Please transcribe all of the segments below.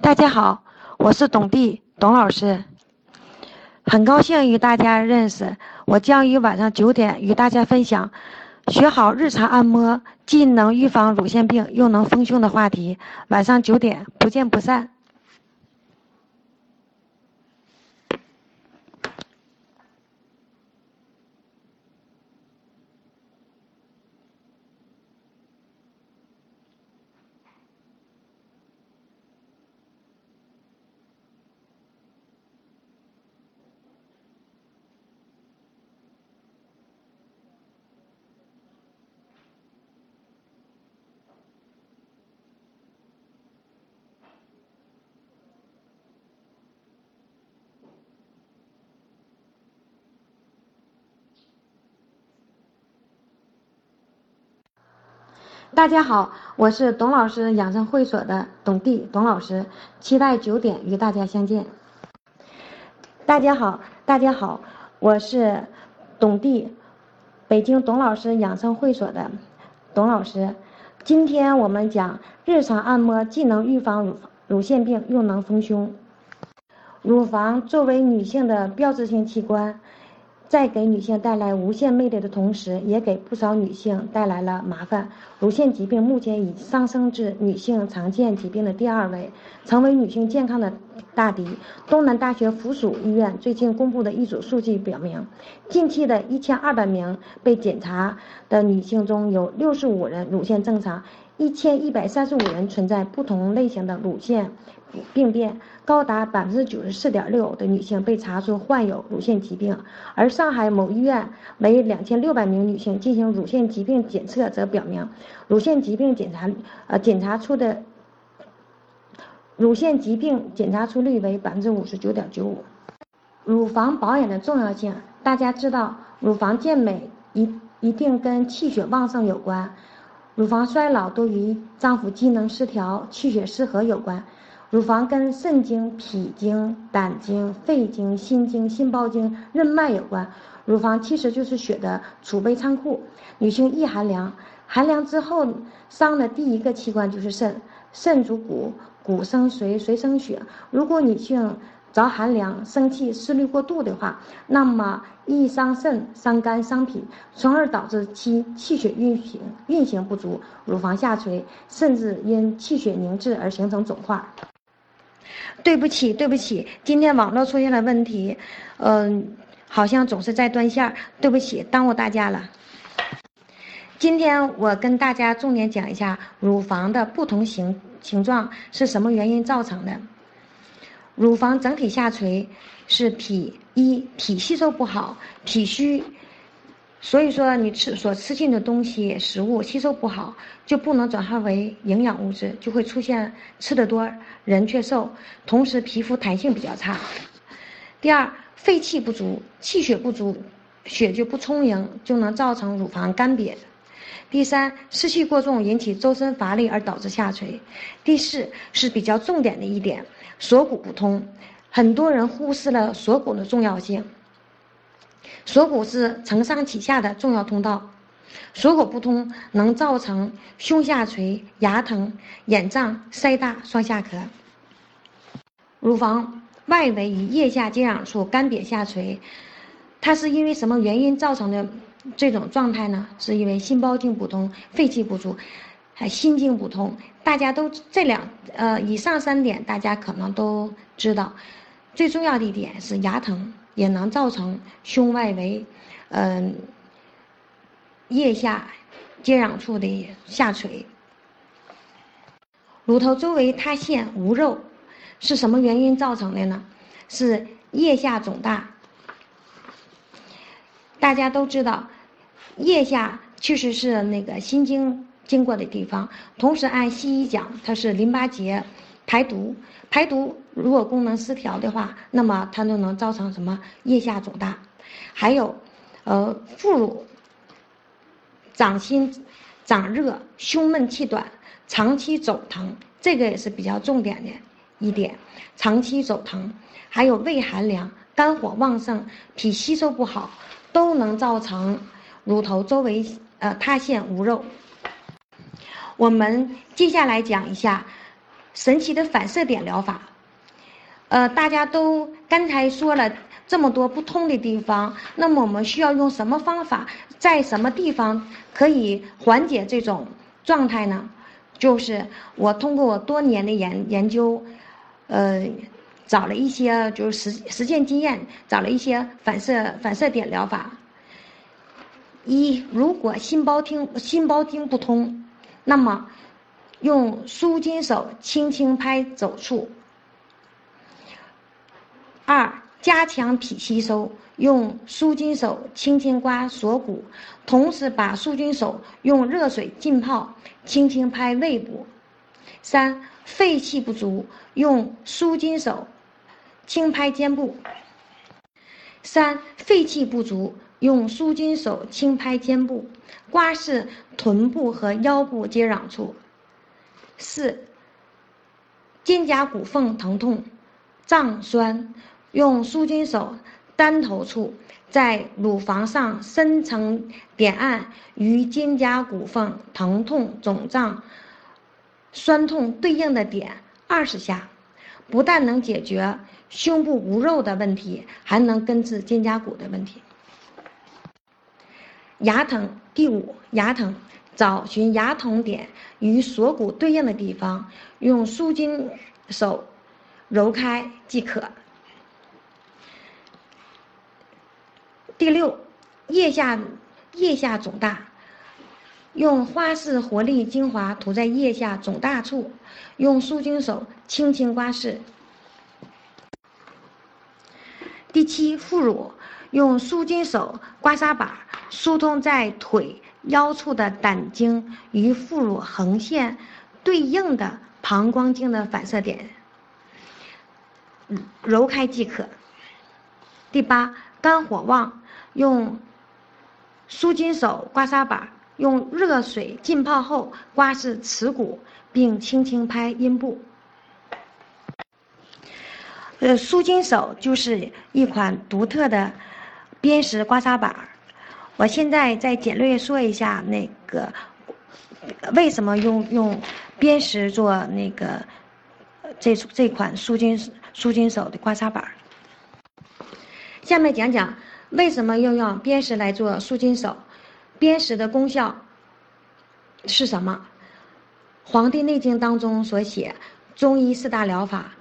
大家好，我是董弟董老师，很高兴与大家认识。我将于晚上九点与大家分享，学好日常按摩，既能预防乳腺病，又能丰胸的话题。晚上九点不见不散。大家好，我是董老师养生会所的董弟董老师，期待九点与大家相见。大家好，大家好，我是董弟，北京董老师养生会所的董老师。今天我们讲日常按摩，既能预防乳乳腺病，又能丰胸。乳房作为女性的标志性器官。在给女性带来无限魅力的同时，也给不少女性带来了麻烦。乳腺疾病目前已上升至女性常见疾病的第二位，成为女性健康的大敌。东南大学附属医院最近公布的一组数据表明，近期的一千二百名被检查的女性中有六十五人乳腺正常，一千一百三十五人存在不同类型的乳腺。病变高达百分之九十四点六的女性被查出患有乳腺疾病，而上海某医院每两千六百名女性进行乳腺疾病检测，则表明乳腺疾病检查呃检查出的乳腺疾病检查出率为百分之五十九点九五。乳房保养的重要性，大家知道，乳房健美一一定跟气血旺盛有关，乳房衰老都与脏腑机能失调、气血失和有关。乳房跟肾经、脾经、胆经、肺经、心经、心包经、任脉有关。乳房其实就是血的储备仓库。女性易寒凉，寒凉之后伤的第一个器官就是肾。肾主骨，骨生髓，髓生血。如果女性着寒凉、生气、思虑过度的话，那么易伤肾、伤肝、伤脾，从而导致其气血运行运行不足，乳房下垂，甚至因气血凝滞而形成肿块。对不起，对不起，今天网络出现了问题，嗯，好像总是在断线，对不起，耽误大家了。今天我跟大家重点讲一下乳房的不同形形状是什么原因造成的。乳房整体下垂是脾一脾吸收不好，脾虚。所以说，你吃所吃进的东西、食物吸收不好，就不能转化为营养物质，就会出现吃的多人却瘦，同时皮肤弹性比较差。第二，肺气不足，气血不足，血就不充盈，就能造成乳房干瘪。第三，湿气过重引起周身乏力而导致下垂。第四是比较重点的一点，锁骨不通，很多人忽视了锁骨的重要性。锁骨是承上启下的重要通道，锁骨不通能造成胸下垂、牙疼、眼胀、腮大、双下颌。乳房外围与腋下接壤处干瘪下垂，它是因为什么原因造成的这种状态呢？是因为心包经不通、肺气不足，还心经不通。大家都这两呃以上三点大家可能都知道，最重要的一点是牙疼。也能造成胸外围，嗯，腋下接壤处的下垂。乳头周围塌陷无肉，是什么原因造成的呢？是腋下肿大。大家都知道，腋下确实是那个心经经过的地方，同时按西医讲，它是淋巴结。排毒，排毒如果功能失调的话，那么它就能造成什么腋下肿大，还有，呃，副乳掌心长热、胸闷气短、长期走疼，这个也是比较重点的一点。长期走疼，还有胃寒凉、肝火旺盛、脾吸收不好，都能造成乳头周围呃塌陷无肉。我们接下来讲一下。神奇的反射点疗法。呃，大家都刚才说了这么多不通的地方，那么我们需要用什么方法，在什么地方可以缓解这种状态呢？就是我通过我多年的研研究，呃，找了一些就是实实践经验，找了一些反射反射点疗法。一，如果心包经心包经不通，那么用舒筋手轻轻拍肘处。二、加强脾吸收，用舒筋手轻轻刮锁骨，同时把舒筋手用热水浸泡，轻轻拍胃部。三、肺气不足，用舒筋手轻拍肩部。三、肺气不足，用舒筋手轻拍肩部，刮拭臀部和腰部接壤处。四、肩胛骨缝疼痛、胀酸。用舒筋手单头处，在乳房上深层点按与肩胛骨缝疼痛、肿胀、酸痛对应的点二十下，不但能解决胸部无肉的问题，还能根治肩胛骨的问题。牙疼，第五，牙疼，找寻牙疼点与锁骨对应的地方，用舒筋手揉开即可。第六，腋下腋下肿大，用花式活力精华涂在腋下肿大处，用舒筋手轻轻刮拭。第七，副乳，用舒筋手刮痧板疏通在腿腰处的胆经与副乳横线对应的膀胱经的反射点，揉开即可。第八，肝火旺。用舒筋手刮痧板，用热水浸泡后刮拭耻骨，并轻轻拍阴部。呃，舒筋手就是一款独特的砭石刮痧板。我现在再简略说一下那个为什么用用砭石做那个这这款舒筋舒筋手的刮痧板。下面讲讲。为什么要用砭石来做舒筋手？砭石的功效是什么？《黄帝内经》当中所写，中医四大疗法，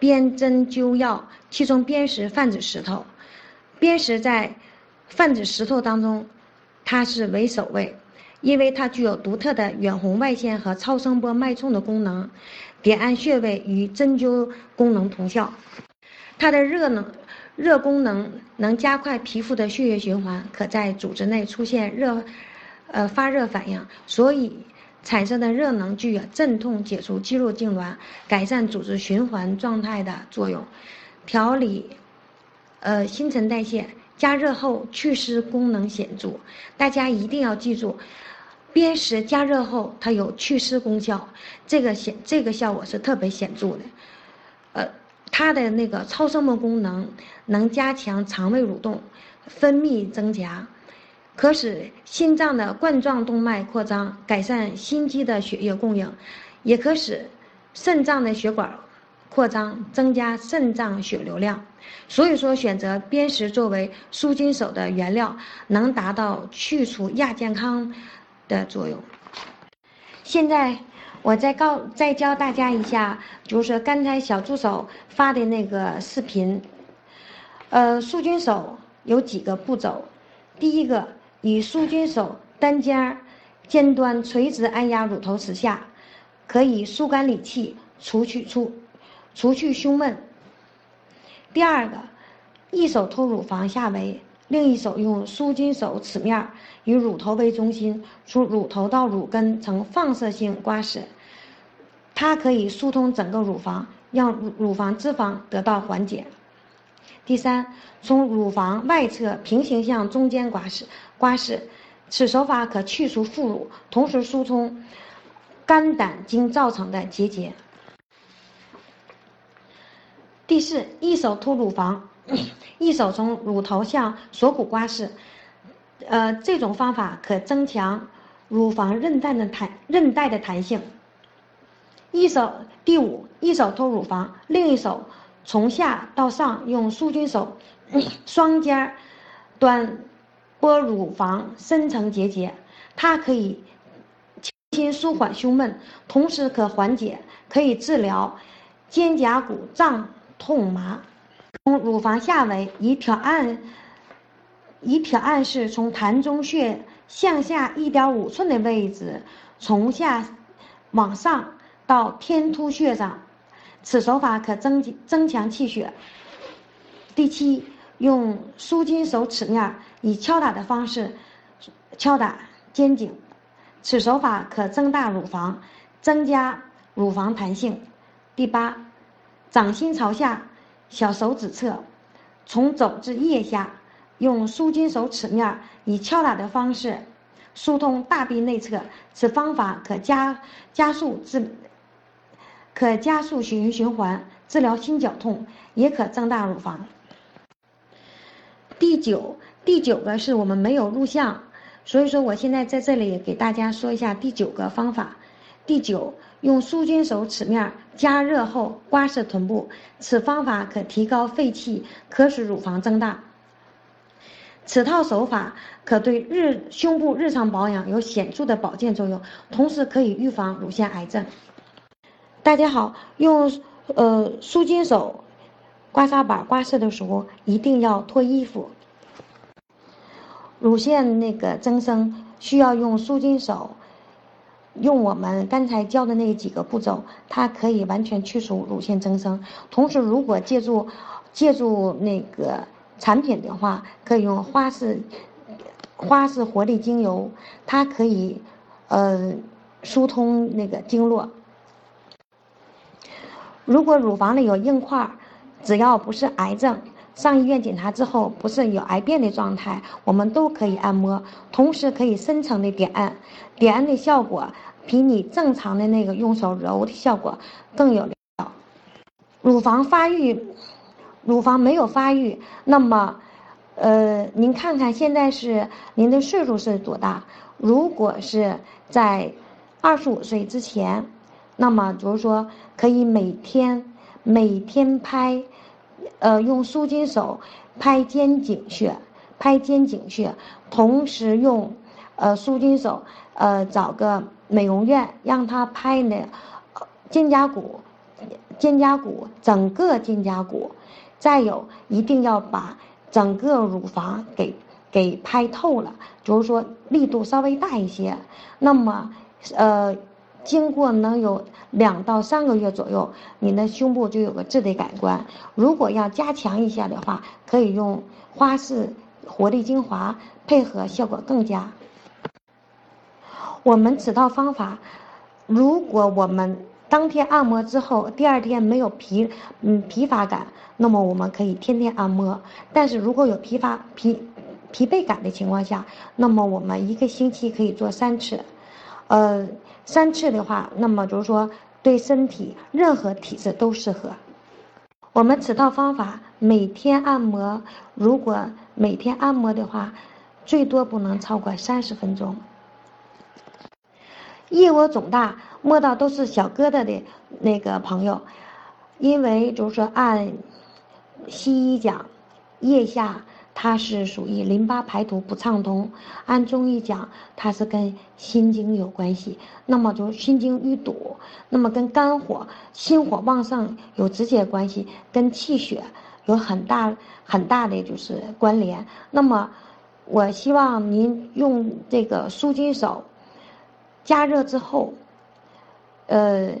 砭针灸药，其中砭石泛指石头。砭石在泛指石头当中，它是为首位，因为它具有独特的远红外线和超声波脉冲的功能，点按穴位与针灸功能同效，它的热能。热功能能加快皮肤的血液循环，可在组织内出现热，呃发热反应，所以产生的热能具有镇痛、解除肌肉痉挛、改善组织循环状态的作用，调理，呃新陈代谢，加热后祛湿功能显著。大家一定要记住，砭石加热后它有祛湿功效，这个显这个效果是特别显著的，呃。它的那个超声波功能能加强肠胃蠕动、分泌增加，可使心脏的冠状动脉扩张，改善心肌的血液供应，也可使肾脏的血管扩张，增加肾脏血流量。所以说，选择砭石作为舒筋手的原料，能达到去除亚健康的作用。现在。我再告再教大家一下，就是刚才小助手发的那个视频。呃，舒筋手有几个步骤，第一个以舒筋手单尖尖端垂直按压乳头齿下，可以疏肝理气，除去除除去胸闷。第二个，一手托乳房下围。另一手用舒筋手齿面以乳头为中心，从乳头到乳根呈放射性刮拭，它可以疏通整个乳房，让乳乳房脂肪得到缓解。第三，从乳房外侧平行向中间刮拭，刮拭，此手法可去除副乳，同时疏通肝胆经造成的结节。第四，一手托乳房。一手从乳头向锁骨刮拭，呃，这种方法可增强乳房韧带的弹韧带的弹性，一手第五，一手托乳房，另一手从下到上用舒筋手双肩端拨乳房深层结节，它可以轻轻舒缓胸闷，同时可缓解，可以治疗肩胛骨胀痛麻。从乳房下围以挑按以挑按式从膻中穴向下一点五寸的位置，从下往上。到天突穴上，此手法可增增强气血。第七，用舒筋手齿面以敲打的方式敲打肩颈，此手法可增大乳房，增加乳房弹性。第八，掌心朝下，小手指侧，从肘至腋下，用舒筋手齿面以敲打的方式疏通大臂内侧，此方法可加加速治。可加速血液循环，治疗心绞痛，也可增大乳房。第九，第九个是我们没有录像，所以说我现在在这里给大家说一下第九个方法。第九，用舒筋手齿面加热后刮拭臀部，此方法可提高肺气，可使乳房增大。此套手法可对日胸部日常保养有显著的保健作用，同时可以预防乳腺癌症。大家好，用呃舒筋手刮痧板刮拭的时候一定要脱衣服。乳腺那个增生需要用舒筋手，用我们刚才教的那几个步骤，它可以完全去除乳腺增生。同时，如果借助借助那个产品的话，可以用花式花式活力精油，它可以呃疏通那个经络。如果乳房里有硬块儿，只要不是癌症，上医院检查之后不是有癌变的状态，我们都可以按摩，同时可以深层的点按，点按的效果比你正常的那个用手揉的效果更有效。乳房发育，乳房没有发育，那么，呃，您看看现在是您的岁数是多大？如果是在二十五岁之前。那么，比如说，可以每天每天拍，呃，用舒筋手拍肩颈穴，拍肩颈穴，同时用，呃，舒筋手，呃，找个美容院让他拍呢，肩胛骨，肩胛骨整个肩胛骨，再有一定要把整个乳房给给拍透了，就是说力度稍微大一些，那么，呃。经过能有两到三个月左右，你的胸部就有个质的改观。如果要加强一下的话，可以用花式活力精华配合，效果更佳。我们此套方法，如果我们当天按摩之后，第二天没有疲嗯疲乏感，那么我们可以天天按摩。但是如果有疲乏疲疲惫感的情况下，那么我们一个星期可以做三次，呃。三次的话，那么就是说对身体任何体质都适合。我们此套方法每天按摩，如果每天按摩的话，最多不能超过三十分钟。腋窝肿大，摸到都是小疙瘩的那个朋友，因为就是说按西医讲，腋下。它是属于淋巴排毒不畅通，按中医讲，它是跟心经有关系。那么就心经淤堵，那么跟肝火、心火旺盛有直接关系，跟气血有很大很大的就是关联。那么，我希望您用这个舒筋手，加热之后，呃，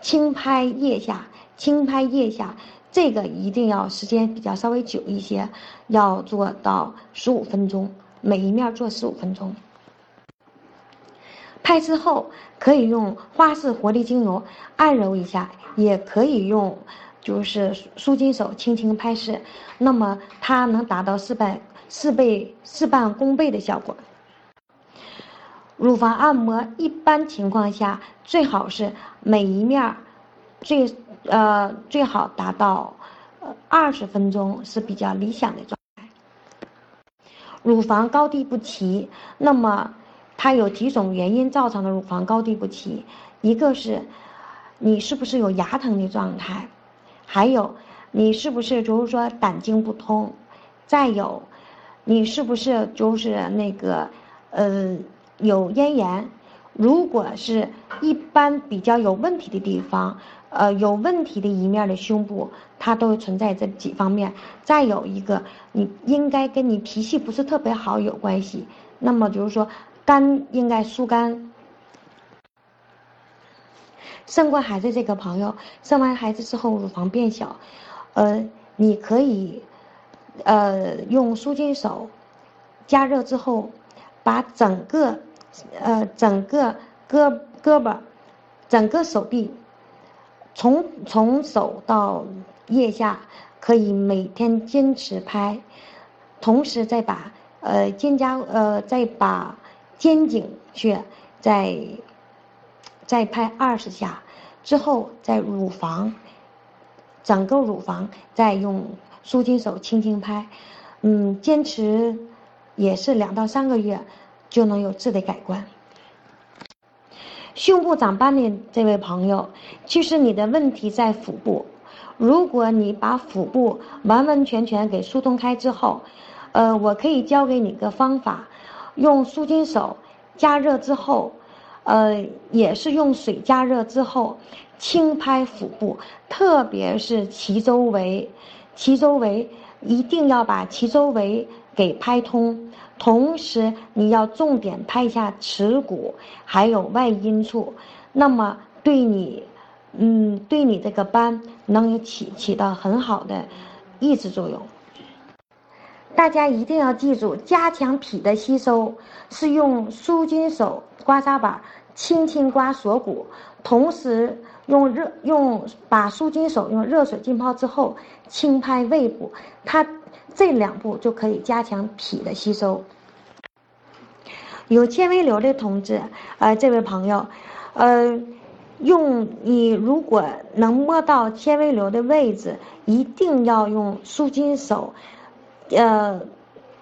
轻拍腋下，轻拍腋下。这个一定要时间比较稍微久一些，要做到十五分钟，每一面做十五分钟。拍之后可以用花式活力精油按揉一下，也可以用就是舒筋手轻轻拍拭，那么它能达到事半事倍事半功倍的效果。乳房按摩一般情况下最好是每一面最。呃，最好达到二十分钟是比较理想的状态。乳房高低不齐，那么它有几种原因造成的乳房高低不齐，一个是你是不是有牙疼的状态？还有，你是不是就是说胆经不通？再有，你是不是就是那个呃有咽炎？如果是一般比较有问题的地方，呃有问题的一面的胸部，它都存在这几方面。再有一个，你应该跟你脾气不是特别好有关系。那么就是说，肝应该疏肝。生过孩子这个朋友，生完孩子之后乳房变小，呃，你可以，呃，用舒筋手，加热之后，把整个，呃，整个胳胳膊，整个手臂，从从手到腋下，可以每天坚持拍，同时再把，呃，肩胛，呃，再把肩颈穴再。再拍二十下，之后在乳房，整个乳房再用舒筋手轻轻拍，嗯，坚持也是两到三个月就能有质的改观。胸部长斑的这位朋友，其实你的问题在腹部，如果你把腹部完完全全给疏通开之后，呃，我可以教给你个方法，用舒筋手加热之后。呃，也是用水加热之后，轻拍腹部，特别是脐周围，脐周围一定要把脐周围给拍通，同时你要重点拍一下耻骨，还有外阴处，那么对你，嗯，对你这个斑能起起到很好的抑制作用。大家一定要记住，加强脾的吸收是用舒筋手刮痧板轻轻刮锁骨，同时用热用把舒筋手用热水浸泡之后轻拍胃部，它这两步就可以加强脾的吸收。有纤维瘤的同志，呃，这位朋友，呃，用你如果能摸到纤维瘤的位置，一定要用舒筋手。呃，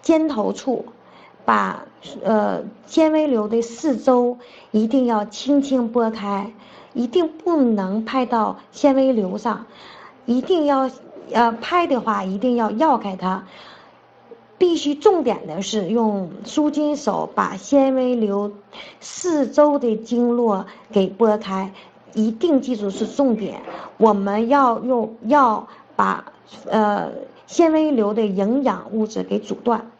肩头处，把呃纤维瘤的四周一定要轻轻拨开，一定不能拍到纤维瘤上，一定要呃拍的话一定要绕开它，必须重点的是用舒筋手把纤维瘤四周的经络给拨开，一定记住是重点，我们要用要把呃。纤维瘤的营养物质给阻断。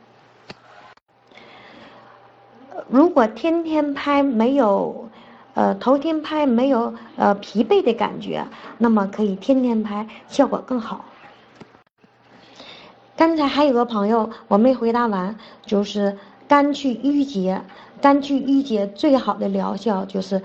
如果天天拍没有，呃，头天拍没有呃疲惫的感觉，那么可以天天拍，效果更好。刚才还有个朋友我没回答完，就是肝气郁结，肝气郁结最好的疗效就是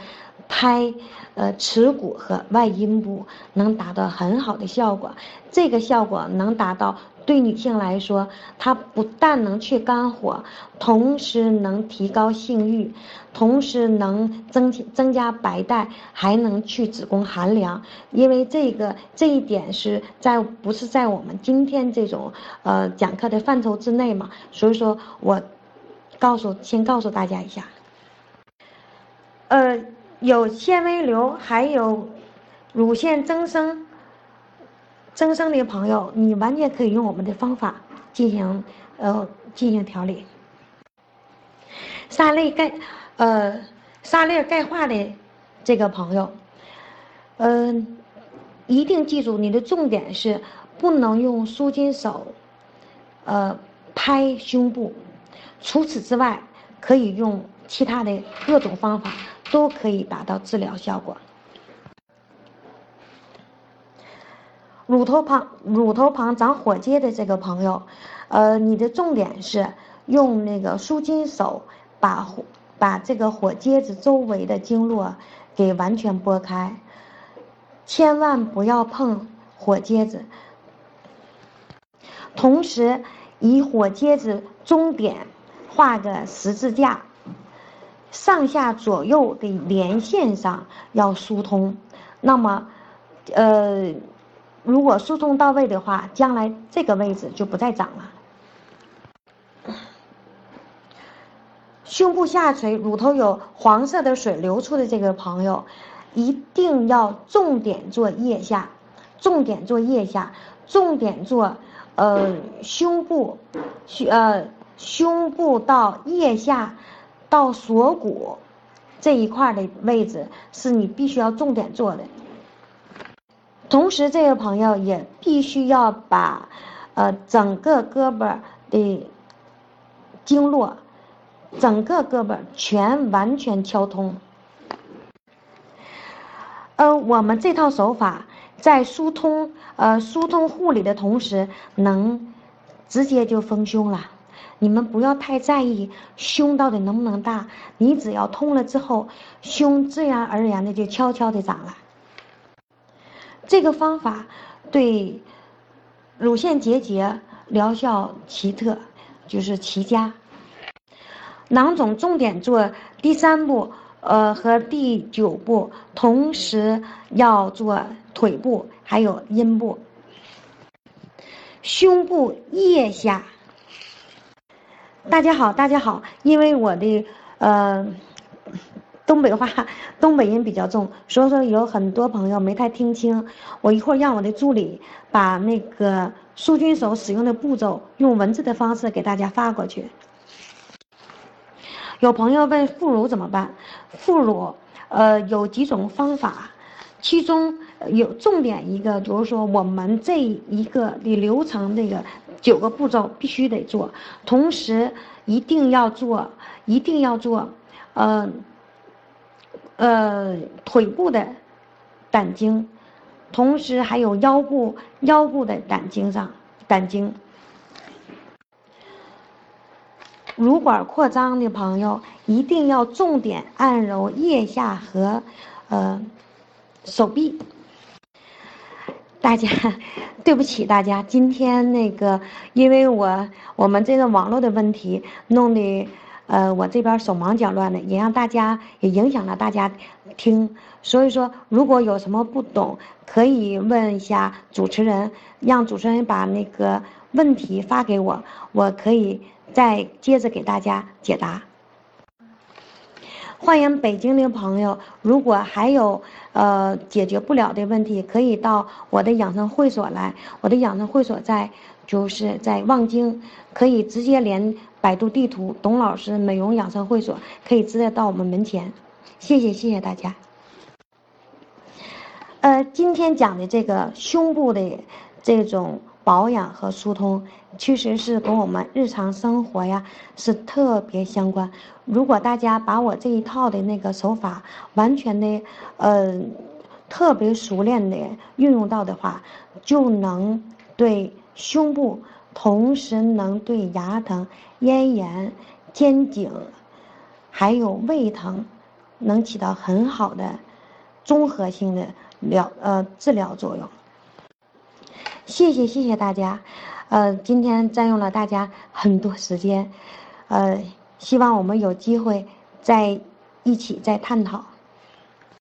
拍。呃，耻骨和外阴部能达到很好的效果，这个效果能达到对女性来说，它不但能去肝火，同时能提高性欲，同时能增增加白带，还能去子宫寒凉。因为这个这一点是在不是在我们今天这种呃讲课的范畴之内嘛？所以说我告诉先告诉大家一下，呃。有纤维瘤，还有乳腺增生、增生的朋友，你完全可以用我们的方法进行呃进行调理。沙类钙呃沙粒钙化的这个朋友，嗯，一定记住你的重点是不能用舒筋手呃拍胸部，除此之外可以用其他的各种方法。都可以达到治疗效果。乳头旁乳头旁长火疖的这个朋友，呃，你的重点是用那个舒筋手把火把这个火疖子周围的经络给完全拨开，千万不要碰火疖子，同时以火疖子中点画个十字架。上下左右的连线上要疏通，那么，呃，如果疏通到位的话，将来这个位置就不再长了。胸部下垂、乳头有黄色的水流出的这个朋友，一定要重点做腋下，重点做腋下，重点做呃胸部，胸呃胸部到腋下到锁骨这一块的位置是你必须要重点做的。同时，这个朋友也必须要把呃整个胳膊的经络，整个胳膊全完全敲通。呃，我们这套手法在疏通呃疏通护理的同时，能直接就丰胸了。你们不要太在意胸到底能不能大，你只要通了之后，胸自然而然的就悄悄的长了。这个方法对乳腺结节疗效奇特，就是奇佳。囊肿重点做第三步。呃，和第九步同时要做腿部，还有阴部、胸部腋下。大家好，大家好，因为我的呃东北话、东北音比较重，所以说有很多朋友没太听清。我一会儿让我的助理把那个舒筋手使用的步骤用文字的方式给大家发过去。有朋友问副乳怎么办？副乳，呃，有几种方法，其中有重点一个，就是说我们这一个的流程，这个九个步骤必须得做，同时一定要做，一定要做，呃，呃，腿部的胆经，同时还有腰部腰部的胆经上胆经。乳管扩张的朋友一定要重点按揉腋下和，呃，手臂。大家，对不起大家，今天那个，因为我我们这个网络的问题弄得，呃，我这边手忙脚乱的，也让大家也影响了大家听。所以说，如果有什么不懂，可以问一下主持人，让主持人把那个问题发给我，我可以。再接着给大家解答。欢迎北京的朋友，如果还有呃解决不了的问题，可以到我的养生会所来。我的养生会所在就是在望京，可以直接连百度地图“董老师美容养生会所”，可以直接到我们门前。谢谢谢谢大家。呃，今天讲的这个胸部的这种。保养和疏通，其实是跟我们日常生活呀是特别相关。如果大家把我这一套的那个手法完全的，呃，特别熟练的运用到的话，就能对胸部，同时能对牙疼、咽炎、肩颈，还有胃疼，能起到很好的综合性的疗呃治疗作用。谢谢谢谢大家，呃，今天占用了大家很多时间，呃，希望我们有机会再一起再探讨。